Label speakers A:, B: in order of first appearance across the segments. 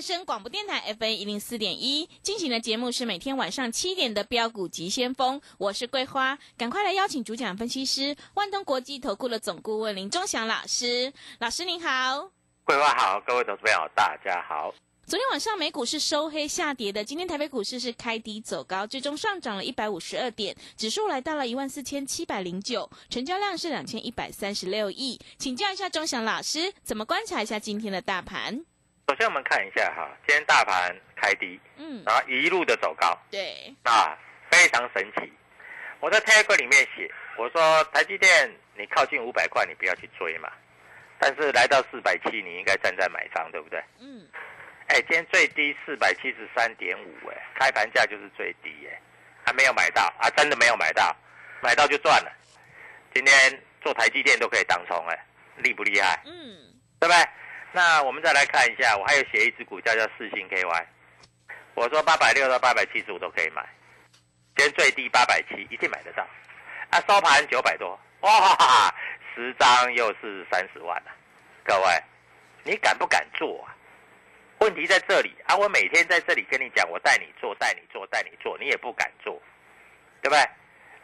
A: 正声广播电台 FA 一零四点一，进行的节目是每天晚上七点的标股急先锋，我是桂花，赶快来邀请主讲分析师万通国际投顾的总顾问林忠祥老师，老师您好。
B: 桂花好，各位投资朋友大家好。
A: 昨天晚上美股是收黑下跌的，今天台北股市是开低走高，最终上涨了一百五十二点，指数来到了一万四千七百零九，成交量是两千一百三十六亿。请教一下钟祥老师，怎么观察一下今天的大盘？
B: 首先我们看一下哈，今天大盘开低，
A: 嗯，
B: 然后一路的走高，
A: 对，
B: 啊，非常神奇。我在 Telegram 里面写，我说台积电你靠近五百块，你不要去追嘛，但是来到四百七，你应该站在买方，对不对？
A: 嗯，
B: 哎，今天最低四百七十三点五，哎，开盘价就是最低，哎，还没有买到啊，真的没有买到，买到就赚了。今天做台积电都可以当冲，哎，厉不厉害？
A: 嗯，
B: 对不对？那我们再来看一下，我还有写一只股票叫四星 KY，我说八百六到八百七十五都可以买，今天最低八百七，一定买得到。啊，收盘九百多，哇，十张又是三十万了、各位，你敢不敢做啊？问题在这里啊！我每天在这里跟你讲，我带你做，带你做，带你做，你也不敢做，对不对？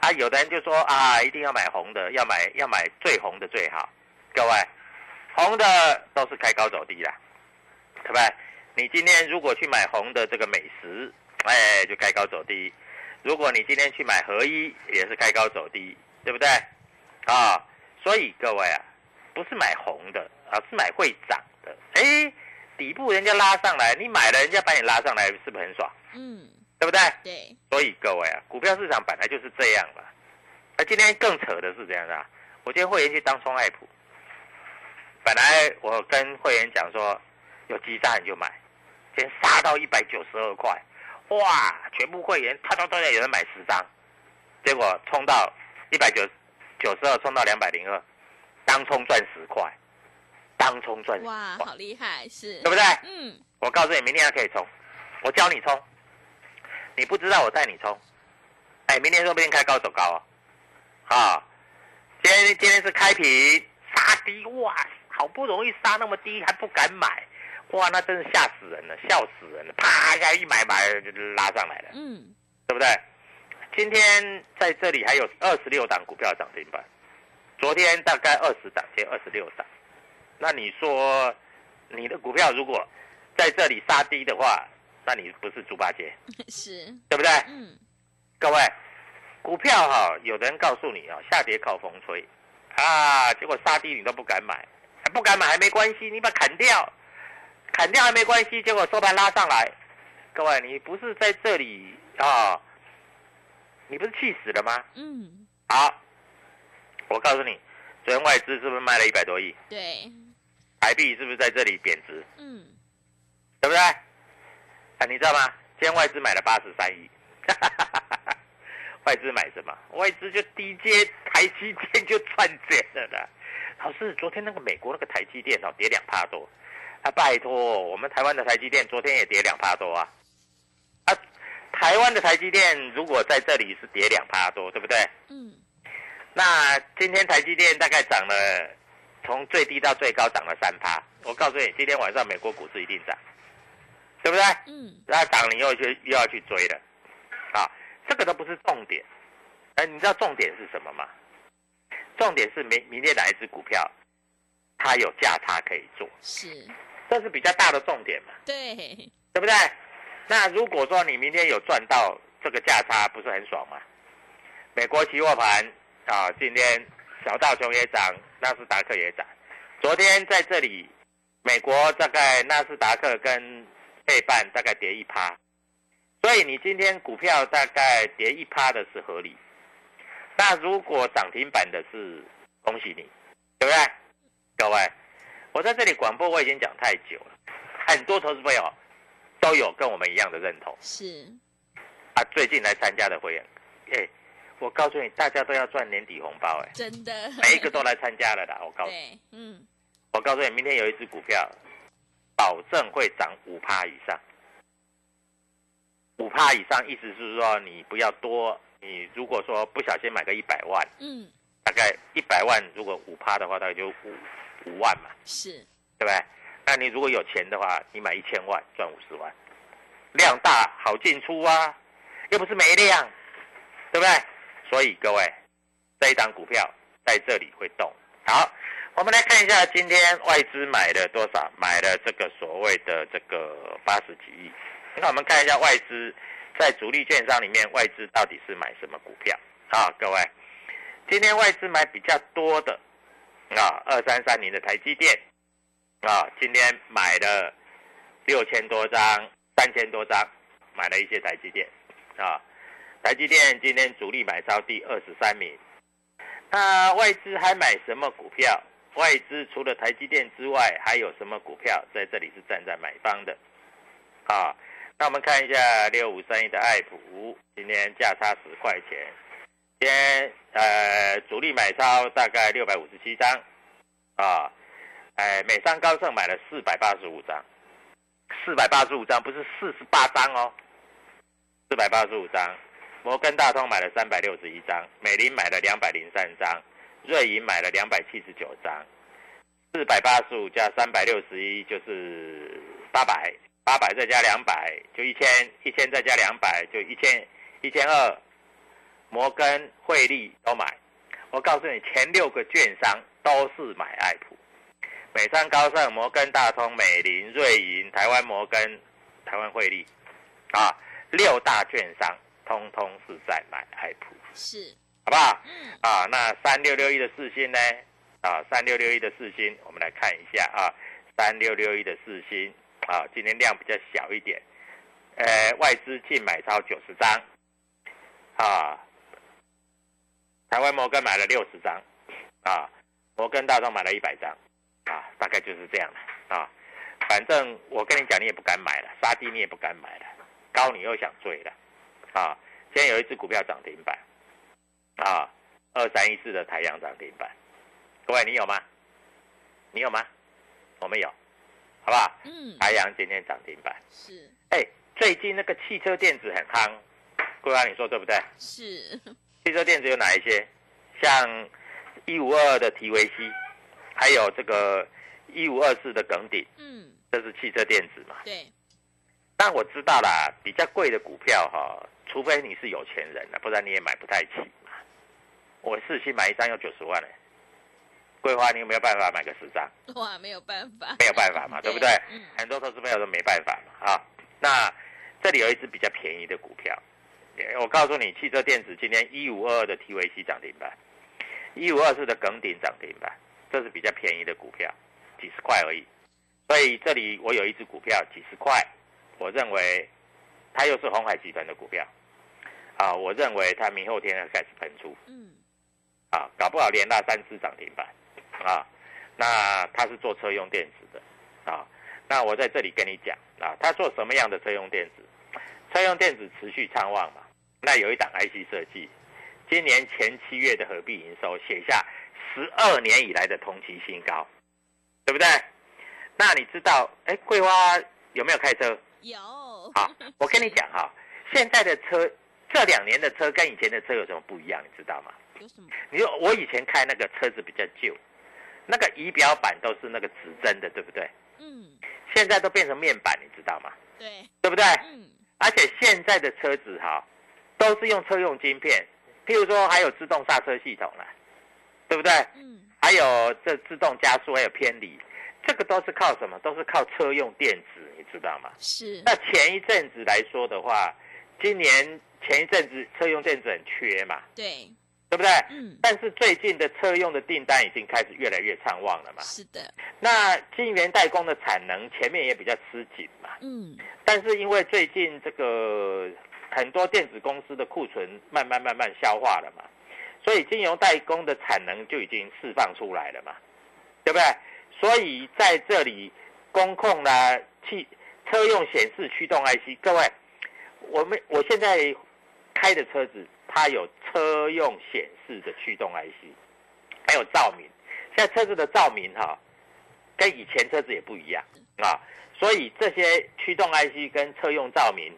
B: 啊，有的人就说啊，一定要买红的，要买要买最红的最好。各位，红的都是开高走低啦，对不对？你今天如果去买红的这个美食，哎，就开高走低；如果你今天去买合一，也是开高走低，对不对？啊，所以各位啊，不是买红的，而是买会涨的。哎，底部人家拉上来，你买了，人家把你拉上来，是不是很爽？
A: 嗯，
B: 对不对？
A: 对，
B: 所以各位啊，股票市场本来就是这样嘛。那今天更扯的是这样的、啊，我今天会员去当冲爱普，本来我跟会员讲说有基站你就买，今天杀到一百九十二块，哇，全部会员他都都有人买十张，结果冲到一百九九十二，冲到两百零二，当冲赚十块，当冲赚十
A: 哇，
B: 块，
A: 好厉害，是，
B: 对不对？
A: 嗯，
B: 我告诉你，明天还可以冲，我教你冲，你不知道我带你冲，哎，明天说不定开高走高哦，啊，今天今天是开平杀低，哇，好不容易杀那么低还不敢买，哇，那真是吓死人了，笑死人了，啪一下一买买就拉上来了，
A: 嗯，
B: 对不对？今天在这里还有二十六档股票涨停板，昨天大概二十档，今天二十六档。那你说你的股票如果在这里杀低的话，那你不是猪八戒，
A: 是，
B: 对不对？
A: 嗯，
B: 各位，股票哈、有的人告诉你啊、下跌靠风吹，啊，结果杀低你都不敢买，不敢买还没关系，你把它砍掉，砍掉还没关系，结果收盘拉上来，各位，你不是在这里啊、你不是气死了吗？
A: 嗯，
B: 好，我告诉你，昨天外资是不是卖了一百多亿？
A: 对，
B: 台币是不是在这里贬值？
A: 嗯，
B: 对不对？啊，你知道吗？今天外资买了八十三亿，外资买什么？外资就低阶台积电就赚钱了啦。老师，昨天那个美国那个台积电哦跌两趴多，啊，拜托，我们台湾的台积电昨天也跌两趴多啊，啊，台湾的台积电如果在这里是跌两趴多，对不对？
A: 嗯，
B: 那今天台积电大概涨了，从最低到最高涨了三趴。我告诉你，今天晚上美国股市一定涨，对不对？
A: 嗯，
B: 那涨你又去又要去追了，啊，这个都不是重点。哎，你知道重点是什么吗？重点是明明天哪一只股票，它有价差可以做，
A: 是，
B: 这是比较大的重点嘛，
A: 对，
B: 对不对？那如果说你明天有赚到这个价差，不是很爽吗？美国期货盘啊，今天小道琼也涨，纳斯达克也涨。昨天在这里，美国大概纳斯达克跟费半大概跌一趴，所以你今天股票大概跌一趴的是合理。那如果涨停板的是，恭喜你，对不对？各位，我在这里广播我已经讲太久了，很多投资朋友都有跟我们一样的认同
A: 是，
B: 啊。最近来参加的会员，哎，我告诉你，大家都要赚年底红包，哎，
A: 真的，
B: 每一个都来参加了啦。我告诉你，
A: 嗯，
B: 我告诉你，明天有一只股票，保证会涨五趴以上，五趴以上，意思是说你不要多。你如果说不小心买个一百万，
A: 嗯，
B: 大概一百万，如果五趴的话，大概就五五万嘛，
A: 是，
B: 对不对？那你如果有钱的话，你买一千万赚五十万，量大好进出啊，又不是没量，对不对？所以各位，这一档股票在这里会动。好，我们来看一下今天外资买了多少，买了这个所谓的这个八十几亿。那我们看一下外资在主力券商里面，外资到底是买什么股票啊？各位，今天外资买比较多的啊，二三三零的台积电啊，今天买了六千多张，三千多张，买了一些台积电啊。台积电今天主力买超第二十三名。那外资还买什么股票？外资除了台积电之外，还有什么股票在这里是站在买方的？啊，那我们看一下六五三一的爱普，今天价差十块钱，今天呃主力买超大概六百五十七张，啊，哎美商高盛买了四百八十五张，四百八十五张不是四十八张哦，四百八十五张。摩根大通买了三百六十一张，美林买了两百零三张，瑞银买了两百七十九张，四百八十五加三百六十一就是八百，八百再加两百就一千，一千再加两百就一千一千二。摩根、汇利都买，我告诉你，前六个券商都是买爱普，美商高盛、摩根大通、美林、瑞银、台湾摩根、台湾汇利，啊，六大券商。通通是在买爱普，
A: 是，
B: 好不好？
A: 嗯，
B: 啊，那三六六一的四星呢？啊，三六六一的四星，我们来看一下啊，三六六一的四星啊，今天量比较小一点，呃，外资净买超九十张，啊，台湾摩根买了六十张，啊，摩根大通买了一百张，啊，大概就是这样了，啊，反正我跟你讲，你也不敢买了，杀低你也不敢买了，高你又想追了。啊，今天有一只股票涨停板，啊，二三一四的太阳涨停板，各位你有吗？你有吗？我们有，好不好？
A: 嗯，
B: 台阳今天涨停板，
A: 是，
B: 哎，最近那个汽车电子很夯，桂花你说对不对？
A: 是，
B: 汽车电子有哪一些？像一五二二的提维 c，还有这个一五二四的耿鼎，
A: 嗯，
B: 这是汽车电子嘛？
A: 对，
B: 但我知道啦，比较贵的股票哈。除非你是有钱人了，不然你也买不太起嘛。我四期买一张要九十万嘞，桂花你有没有办法买个十张？
A: 哇，没有办法，
B: 没有办法嘛，对不对？
A: 嗯，
B: 很多投资朋友都没办法嘛啊。那这里有一只比较便宜的股票，我告诉你，汽车电子今天一五二二的 TVC 涨停板，一五二四的耿鼎涨停板，这是比较便宜的股票，几十块而已。所以这里我有一只股票几十块，我认为它又是红海集团的股票。啊，我认为它明后天要开始喷出，
A: 嗯，
B: 啊，搞不好连拉三只涨停板，啊，那他是做车用电子的，啊，那我在这里跟你讲，啊，他做什么样的车用电子？车用电子持续畅旺嘛，那有一档 IC 设计，今年前七月的合并营收写下十二年以来的同期新高，对不对？那你知道，哎，桂花有没有开车？
A: 有。
B: 好，我跟你讲哈，现在的车这两年的车跟以前的车有什么不一样？你知道吗？
A: 有什么？
B: 你说我以前开那个车子比较旧，那个仪表板都是那个指针的，对不对？
A: 嗯，
B: 现在都变成面板，你知道吗？
A: 对。
B: 对不对？
A: 嗯，
B: 而且现在的车子哈，都是用车用晶片，譬如说还有自动刹车系统了，对不对？
A: 嗯，
B: 还有这自动加速，还有偏离，这个都是靠什么？都是靠车用电子，你知道吗？
A: 是。
B: 那前一阵子来说的话，今年前一阵子车用电子很缺嘛，
A: 对。
B: 对不对？
A: 嗯，
B: 但是最近的车用的订单已经开始越来越畅旺了嘛。
A: 是的。
B: 那晶圆代工的产能前面也比较吃紧嘛。
A: 嗯。
B: 但是因为最近这个很多电子公司的库存慢慢慢慢消化了嘛，所以晶圆代工的产能就已经释放出来了嘛，对不对？所以在这里，工控啦、汽车用显示驱动 IC，各位，我们我现在开的车子。它有车用显示的驱动 IC，还有照明。现在车子的照明哈，跟以前车子也不一样啊。所以这些驱动 IC 跟车用照明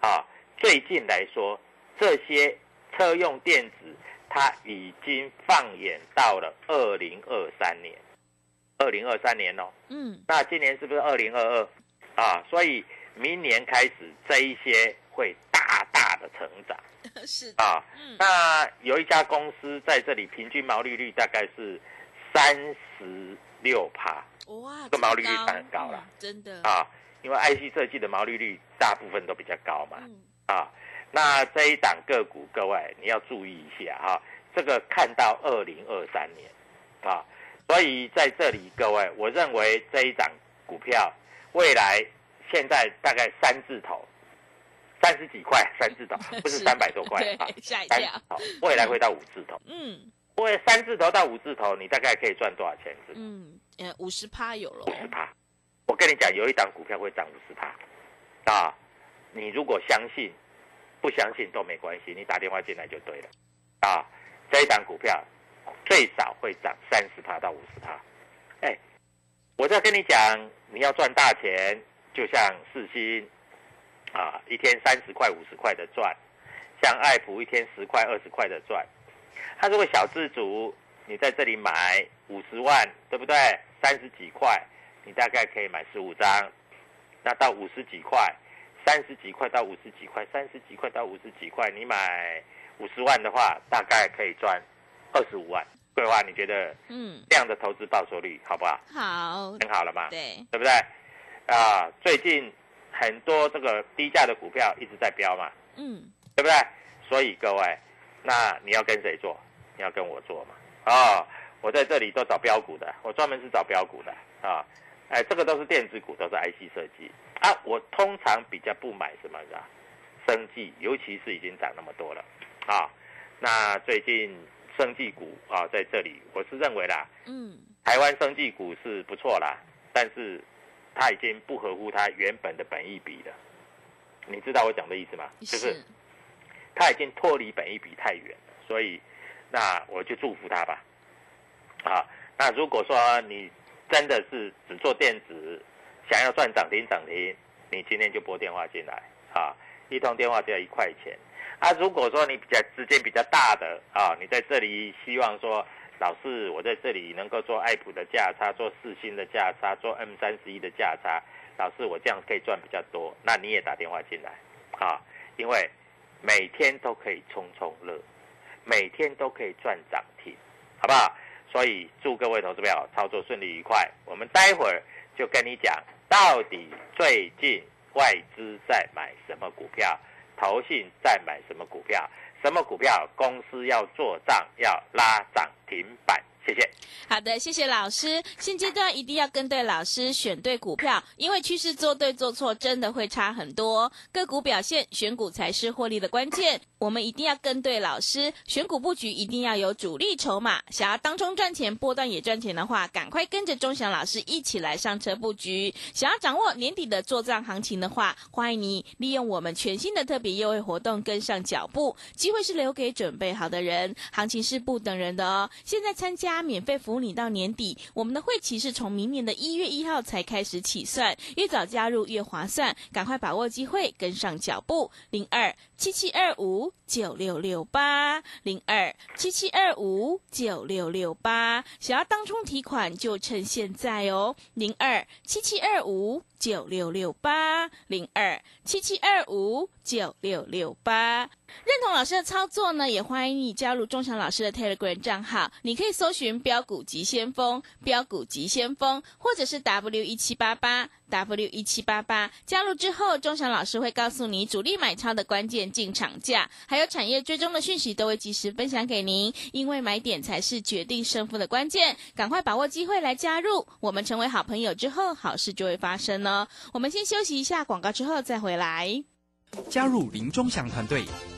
B: 啊，最近来说，这些车用电子它已经放眼到了二零二三年，二零二三年哦。嗯。那今年是不是二零二二啊？所以明年开始这一些会大大的成长。
A: 是
B: 啊，那有一家公司在这里平均毛利率大概是三十六趴，
A: 哇，
B: 这个毛利率很高了，
A: 真的。
B: 啊，因为 IC 设计的毛利率大部分都比较高嘛，啊，那这一档个股各位你要注意一下哈，这个看到二零二三年啊，所以在这里各位，我认为这一档股票未来现在大概三字头。三十几块，三字头 不是三百多块
A: 啊，吓一
B: 跳。未来会到五字头。嗯，因为三字头到五字头，你大概可以赚多少钱？
A: 嗯，呃，五十趴有了。
B: 五十趴，我跟你讲，有一档股票会涨五十趴，啊，你如果相信，不相信都没关系，你打电话进来就对了。啊，这一档股票最少会涨三十趴到五十趴。哎，我在跟你讲，你要赚大钱，就像四星。啊，一天三十块、五十块的赚，像爱普一天十块、二十块的赚。他如果小资主，你在这里买五十万，对不对？三十几块，你大概可以买十五张。那到五十几块，三十几块到五十几块，三十几块到五十几块，你买五十万的话，大概可以赚二十五万。桂花，你觉得？嗯，这样的投资报酬率好不好？
A: 好，
B: 很好了嘛？
A: 对，
B: 对不对？啊，最近。很多这个低价的股票一直在飙嘛，嗯，对不对？所以各位，那你要跟谁做？你要跟我做嘛？啊，我在这里都找标股的，我专门是找标股的啊。哎，这个都是电子股，都是 IC 设计啊。我通常比较不买什么的，生技，尤其是已经涨那么多了啊。那最近生技股啊，在这里我是认为啦，嗯，台湾生技股是不错啦，但是。它已经不合乎它原本的本意比了，你知道我讲的意思吗？就是它已经脱离本意比太远了，所以那我就祝福它吧。啊，那如果说你真的是只做电子，想要赚涨停涨停，你今天就拨电话进来啊，一通电话只要一块钱。啊，如果说你比较资金比较大的啊，你在这里希望说。老是我在这里能够做爱普的价差，做四星的价差，做 M 三十一的价差。老是我这样可以赚比较多，那你也打电话进来啊，因为每天都可以冲冲乐，每天都可以赚涨停，好不好？所以祝各位投资友操作顺利愉快。我们待会儿就跟你讲，到底最近外资在买什么股票，投信在买什么股票。什么股票公司要做账要拉涨停板？谢谢。
A: 好的，谢谢老师。现阶段一定要跟对老师，选对股票，因为趋势做对做错真的会差很多。个股表现，选股才是获利的关键。我们一定要跟对老师，选股布局一定要有主力筹码。想要当中赚钱、波段也赚钱的话，赶快跟着钟祥老师一起来上车布局。想要掌握年底的做账行情的话，欢迎你利用我们全新的特别优惠活动跟上脚步。机会是留给准备好的人，行情是不等人的哦。现在参加免费服务你到年底，我们的会期是从明年的一月一号才开始起算，越早加入越划算，赶快把握机会，跟上脚步。零二七七二五九六六八零二七七二五九六六八，想要当冲提款就趁现在哦，零二七七二五九六六八零二七七二五九六六八。认同老师的操作呢，也欢迎你加入钟祥老师的 Telegram 账号。你可以搜寻“标股急先锋”、“标股急先锋”，或者是 W 一七八八 W 一七八八。加入之后，钟祥老师会告诉你主力买超的关键进场价，还有产业追踪的讯息，都会及时分享给您。因为买点才是决定胜负的关键，赶快把握机会来加入。我们成为好朋友之后，好事就会发生哦。我们先休息一下广告，之后再回来。
C: 加入林中祥团队，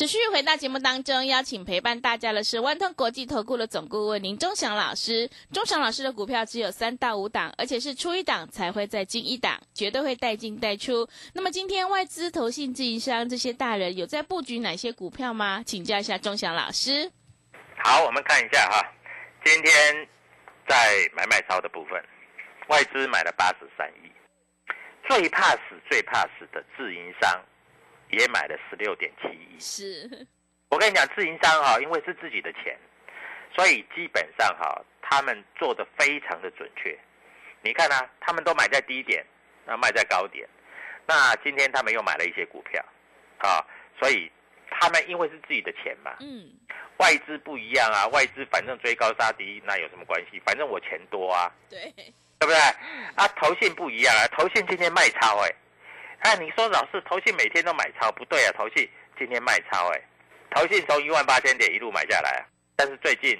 A: 持续回到节目当中，邀请陪伴大家的是万通国际投顾的总顾问林忠祥老师。忠祥老师的股票只有三到五档，而且是出一档才会再进一档，绝对会带进带出。那么今天外资、投信、自营商这些大人有在布局哪些股票吗？请教一下忠祥老师。
B: 好，我们看一下哈，今天在买卖超的部分，外资买了八十三亿，最怕死、最怕死的自营商也买了十六点七亿。
A: 是，
B: 我跟你讲，自营商哈，因为是自己的钱，所以基本上哈，他们做的非常的准确。你看啊，他们都买在低点，那卖在高点。那今天他们又买了一些股票，啊，所以他们因为是自己的钱嘛，
A: 嗯，
B: 外资不一样啊，外资反正追高杀低，那有什么关系？反正我钱多啊，
A: 对，
B: 对不对？啊，投信不一样啊，投信今天卖超哎、哎，你说老是投信每天都买超，不对啊，投信今天卖超哎、投信从一万八千点一路买下来啊，但是最近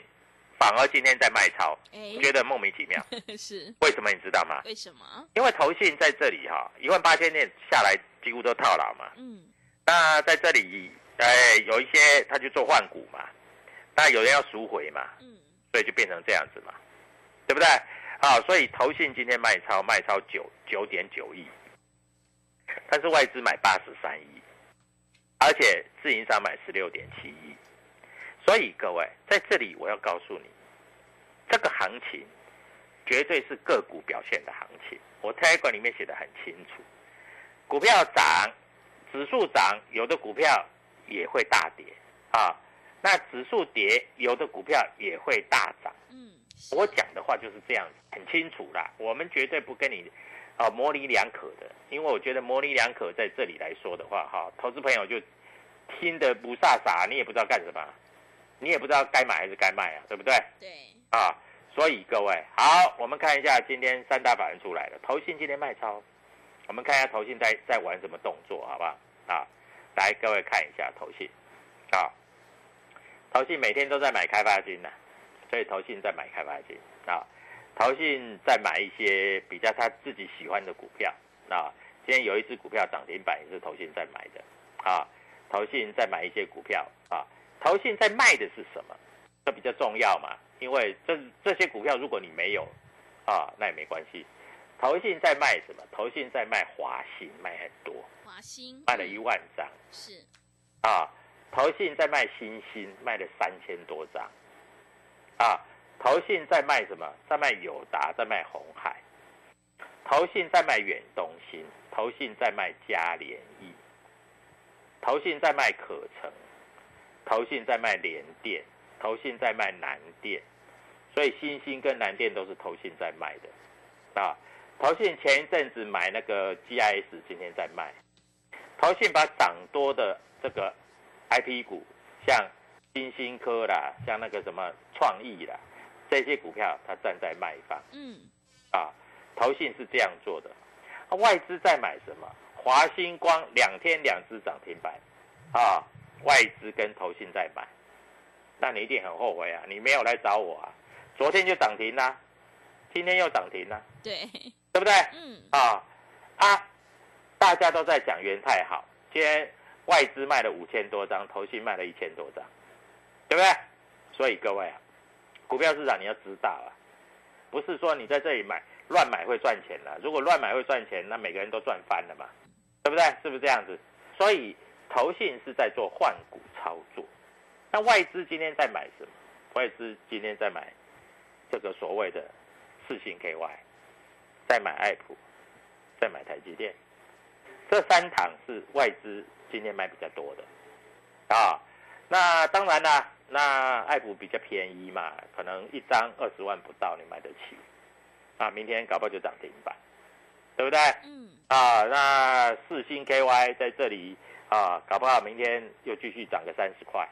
B: 反而今天在卖超，
A: 哎，
B: 觉得莫名其妙，
A: 是。
B: 为什么你知道吗？
A: 为什么？
B: 因为投信在这里哈，一万八千点下来几乎都套牢嘛，
A: 嗯，
B: 那在这里哎有一些他就做换股嘛，那有人要赎回嘛，
A: 嗯，
B: 所以就变成这样子嘛，对不对？啊，所以投信今天卖超卖超九九点九亿，但是外资买八十三亿，而且自营商买十六点七亿，所以各位在这里我要告诉你，这个行情绝对是个股表现的行情。我 Telegram 里面写的很清楚，股票涨，指数涨，有的股票也会大跌啊。那指数跌，有的股票也会大涨。
A: 嗯，
B: 我讲的话就是这样子，很清楚啦。我们绝对不跟你啊模棱两可的，因为我觉得模棱两可在这里来说的话，哈，投资朋友就听得不飒飒，你也不知道干什么，你也不知道该买还是该卖啊，对不对？
A: 对，
B: 啊，所以各位好，我们看一下今天三大法人出来了，投信今天卖超，我们看一下投信在在玩什么动作，好不好？啊，来各位看一下投信，啊，投信每天都在买开发金呐、所以投信在买开发金啊，投信在买一些比较他自己喜欢的股票啊，今天有一只股票涨停板也是投信在买的啊，投信在买一些股票啊，投信在卖的是什么？这比较重要嘛，因为这这些股票如果你没有啊，那也没关系。投信在卖什么？投信在卖华信，卖很多，
A: 华兴
B: 卖了一万张
A: 是，
B: 啊。投信在卖新兴，卖了三千多张啊。投信在卖什么？在卖友达，在卖红海。投信在卖远东新，投信在卖嘉联益，投信在卖可成，投信在卖联电，投信在卖南电，所以新兴跟南电都是投信在卖的啊。投信前一阵子买那个 GIS，今天在卖。投信把涨多的这个 IP 股，像新兴科啦，像那个什么创意啦，这些股票它站在卖方
A: 嗯，
B: 啊，投信是这样做的。啊外资在买什么？华星光两天两只涨停板啊，外资跟投信在买，那你一定很后悔啊，你没有来找我啊，昨天就涨停啦、今天又涨停啦、
A: 对，
B: 对不对？
A: 嗯，
B: 啊啊，大家都在讲元泰好，今天外资卖了五千多张，投信卖了一千多张，对不对？所以各位啊，股票市场你要知道啊，不是说你在这里买乱买会赚钱的，如果乱买会赚钱，那每个人都赚翻了嘛，对不对？是不是这样子？所以投信是在做换股操作，那外资今天在买什么？外资今天在买这个所谓的四星 KY，在买爱普，在买台积电，这三档是外资今天买比较多的啊。那当然啦，那爱普比较便宜嘛，可能一张二十万不到，你买得起啊。明天搞不好就涨停板，对不对？
A: 嗯，
B: 啊，那四星 KY 在这里啊，搞不好明天又继续涨个三十块，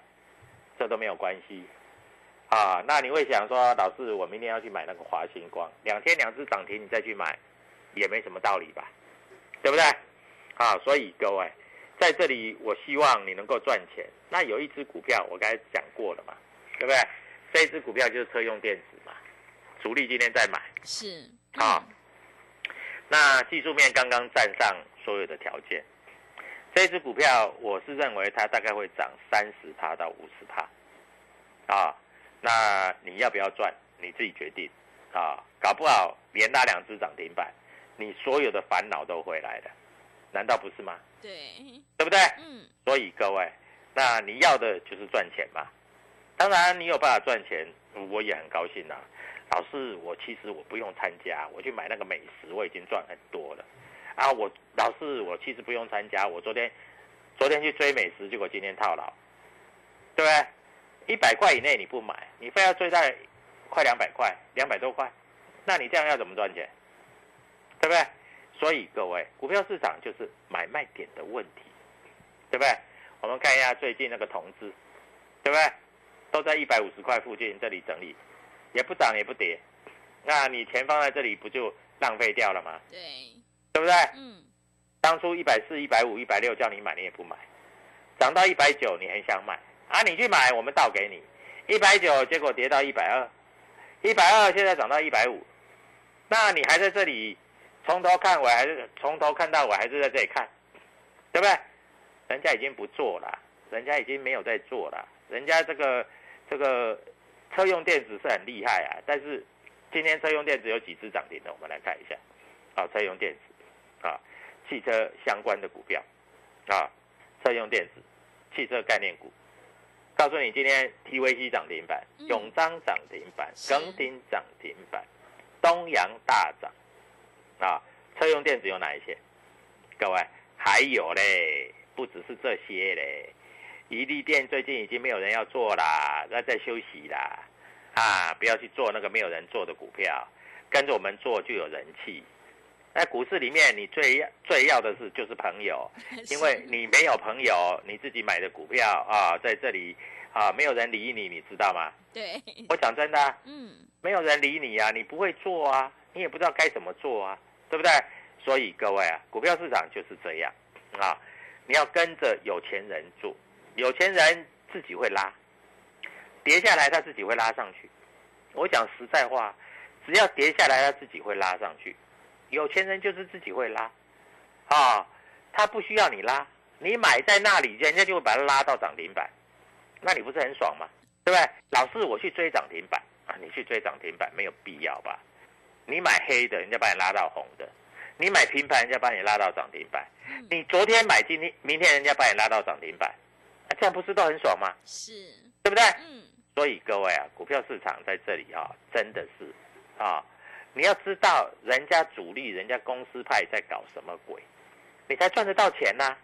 B: 这都没有关系啊。那你会想说，老师，我明天要去买那个华星光，两天两只涨停，你再去买，也没什么道理吧？对不对？啊，所以各位在这里，我希望你能够赚钱。那有一只股票，我刚才讲过了嘛，对不对？这一只股票就是车用电子嘛，主力今天在买。
A: 是，
B: 啊、那技术面刚刚站上所有的条件，这只股票我是认为它大概会涨三十趴到五十趴，啊，那你要不要赚，你自己决定，啊，搞不好连拉两只涨停板，你所有的烦恼都回来的，难道不是吗？
A: 对，
B: 对不对？
A: 嗯，
B: 所以各位，那你要的就是赚钱嘛。当然，你有办法赚钱，我也很高兴啊、老师，我其实我不用参加，我去买那个美食，我已经赚很多了。啊，我老师，我其实不用参加，我昨天昨天去追美食，结果今天套牢，对不对？一百块以内你不买，你非要追在快两百块，两百多块，那你这样要怎么赚钱？对不对？所以各位，股票市场就是买卖点的问题，对不对？我们看一下最近那个同志，对不对？都在一百五十块附近这里整理，也不涨也不跌，那你钱放在这里不就浪费掉了吗？
A: 对，
B: 对不对？
A: 嗯，
B: 当初一百四、一百五、一百六叫你买，你也不买，涨到一百九，你很想买啊，你去买，我们倒给你一百九，结果跌到一百二，一百二现在涨到一百五，那你还在这里从头看尾，还是从头看到尾，还是在这里看，对不对？人家已经不做了，人家已经没有在做了，人家这个这个车用电子是很厉害啊，但是今天车用电子有几只涨停的，我们来看一下，啊，车用电子，啊，汽车相关的股票，啊，车用电子、汽车概念股。告诉你，今天 TVC 涨停板，
A: 嗯
B: 永章涨停板，
A: 是
B: 耿鼎涨停板，东阳大涨，啊，车用电子有哪一些？各位还有嘞，不只是这些嘞，宜利店最近已经没有人要做啦，那在休息啦，啊，不要去做那个没有人做的股票，跟着我们做就有人气。在股市里面，你最要最要的是就是朋友，因为你没有朋友，你自己买的股票啊，在这里啊，没有人理你，你知道吗？
A: 对，
B: 我讲真的啊、
A: 嗯，
B: 没有人理你啊，你不会做啊，你也不知道该怎么做啊，对不对？所以各位啊，股票市场就是这样啊，你要跟着有钱人做，有钱人自己会拉，跌下来他自己会拉上去。我讲实在话，只要跌下来他自己会拉上去，有钱人就是自己会拉，啊，他不需要你拉，你买在那里，人家就会把它拉到涨停板，那你不是很爽吗？对不对？老是我去追涨停板啊，你去追涨停板没有必要吧？你买黑的，人家把你拉到红的；你买平盘，人家把你拉到涨停板。你昨天买，今天明天人家把你拉到涨停板，啊，这样不是都很爽吗？
A: 是，
B: 对不对？
A: 嗯，
B: 所以各位啊，股票市场在这里啊，真的是啊，你要知道人家主力、人家公司派在搞什么鬼，你才赚得到钱呐、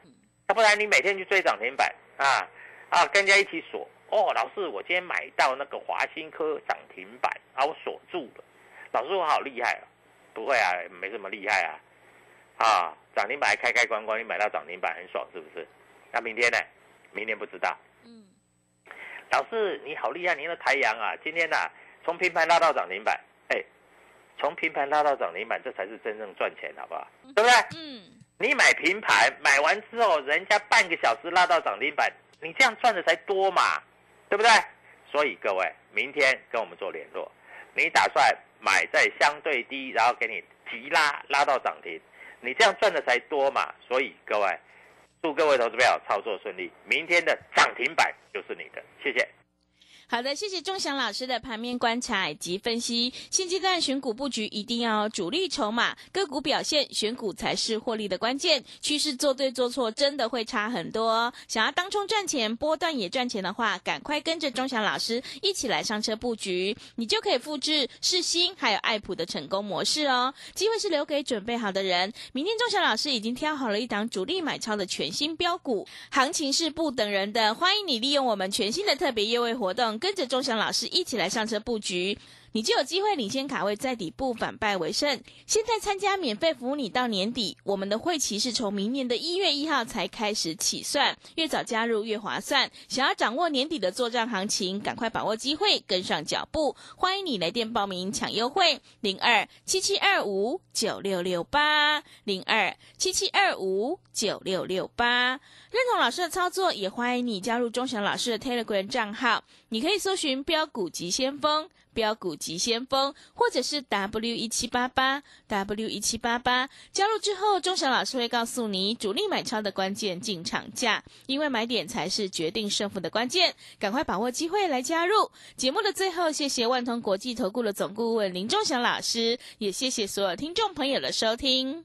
B: 要不然你每天去追涨停板啊啊，跟人家一起锁哦。老师，我今天买到那个华新科涨停板啊，我锁住了。老师，我好厉害啊！不会啊，没什么厉害啊。啊，涨停板还开开关关，你买到涨停板很爽是不是？那明天呢？明天不知道。
A: 嗯，
B: 老师你好厉害，你的太阳啊，今天呐、从平盘拉到涨停板，哎，从平盘拉到涨停板，这才是真正赚钱，好不好？对不对？
A: 嗯，
B: 你买平盘，买完之后，人家半个小时拉到涨停板，你这样赚的才多嘛，对不对？所以各位，明天跟我们做联络，你打算买在相对低，然后给你急拉拉到涨停，你这样赚的才多嘛。所以各位，祝各位投资票操作顺利，明天的涨停板就是你的，谢谢。
A: 好的，谢谢钟祥老师的盘面观察以及分析。现阶段选股布局一定要主力筹码，个股表现，选股才是获利的关键。趋势做对做错真的会差很多哦。想要当冲赚钱，波段也赚钱的话，赶快跟着钟祥老师一起来上车布局，你就可以复制世新还有爱普的成功模式哦。机会是留给准备好的人。明天钟祥老师已经挑好了一档主力买超的全新标股，行情是不等人的，欢迎你利用我们全新的特别优惠活动。跟着钟祥老师一起来上车布局，你就有机会领先卡位，在底部反败为胜。现在参加免费服务你到年底，我们的会期是从明年的一月一号才开始起算，越早加入越划算。想要掌握年底的作战行情，赶快把握机会，跟上脚步。欢迎你来电报名抢优惠，零二七七二五九六六八零二七七二五九六六八。认同老师的操作，也欢迎你加入钟祥老师的 Telegram 账号。你可以搜寻“标股急先锋”、“标股急先锋”，或者是 W 一七八八 W 一七八八。加入之后，钟祥老师会告诉你主力买超的关键进场价，因为买点才是决定胜负的关键。赶快把握机会来加入。节目的最后，谢谢万通国际投顾的总顾问林钟祥老师，也谢谢所有听众朋友的收听。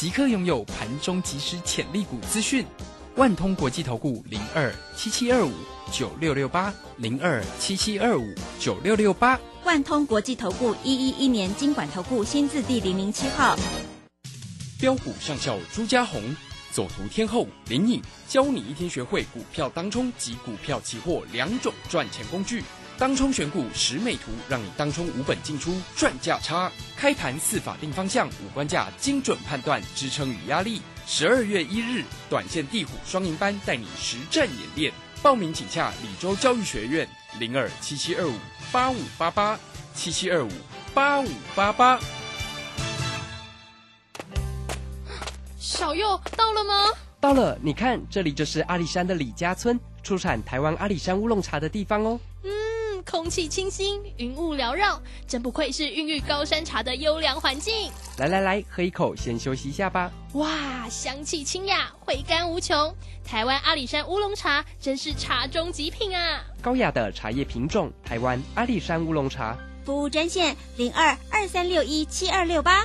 C: 即刻拥有盘中即时潜力股资讯。万通国际投顾零二七七二五九六六八零二七七二五九六六八。
D: 万通国际投顾一一一年经管投顾新字第零零七号。
C: 标股上校朱家红，走图天后林颖，教你一天学会股票当中及股票期货两种赚钱工具。当冲选股十美图，让你当冲无本进出赚价差。开盘四法定方向，五关价精准判断支撑与压力。十二月一日，短线地虎双赢班带你实战演练。报名请洽李州教育学院零二七七二五八五八八七七二五八五八八。
E: 小右到了吗？
F: 到了，你看，这里就是阿里山的李家村，出产台湾阿里山乌龙茶的地方哦。
E: 嗯，空气清新，云雾缭绕，真不愧是孕育高山茶的优良环境。
F: 来来来，喝一口，先休息一下吧。
E: 哇，香气清雅，回甘无穷。台湾阿里山乌龙茶真是茶中极品啊！
F: 高雅的茶叶品种，台湾阿里山乌龙茶。
D: 服务专线零二二三六一七二六八。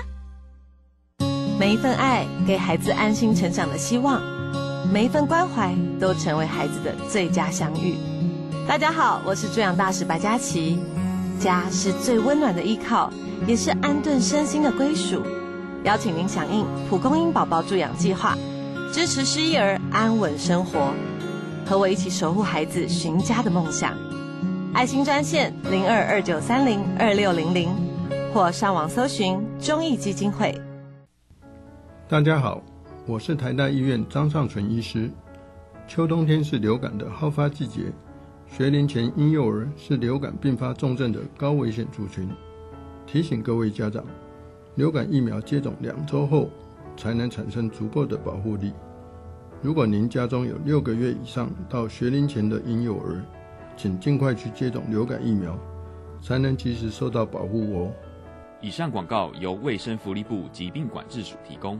G: 每一份爱，给孩子安心成长的希望；每一份关怀，都成为孩子的最佳相遇。大家好，我是助养大使白佳琪。家是最温暖的依靠，也是安顿身心的归属。邀请您响应蒲公英宝宝助养计划，支持失忆儿安稳生活，和我一起守护孩子寻家的梦想。爱心专线零二二九三零二六零零，或上网搜寻中义基金会。
H: 大家好，我是台大医院张尚存医师。秋冬天是流感的好发季节，学龄前婴幼儿是流感并发重症的高危险族群。提醒各位家长，流感疫苗接种两周后才能产生足够的保护力。如果您家中有六个月以上到学龄前的婴幼儿，请尽快去接种流感疫苗，才能及时受到保护哦。
I: 以上广告由卫生福利部疾病管制署提供。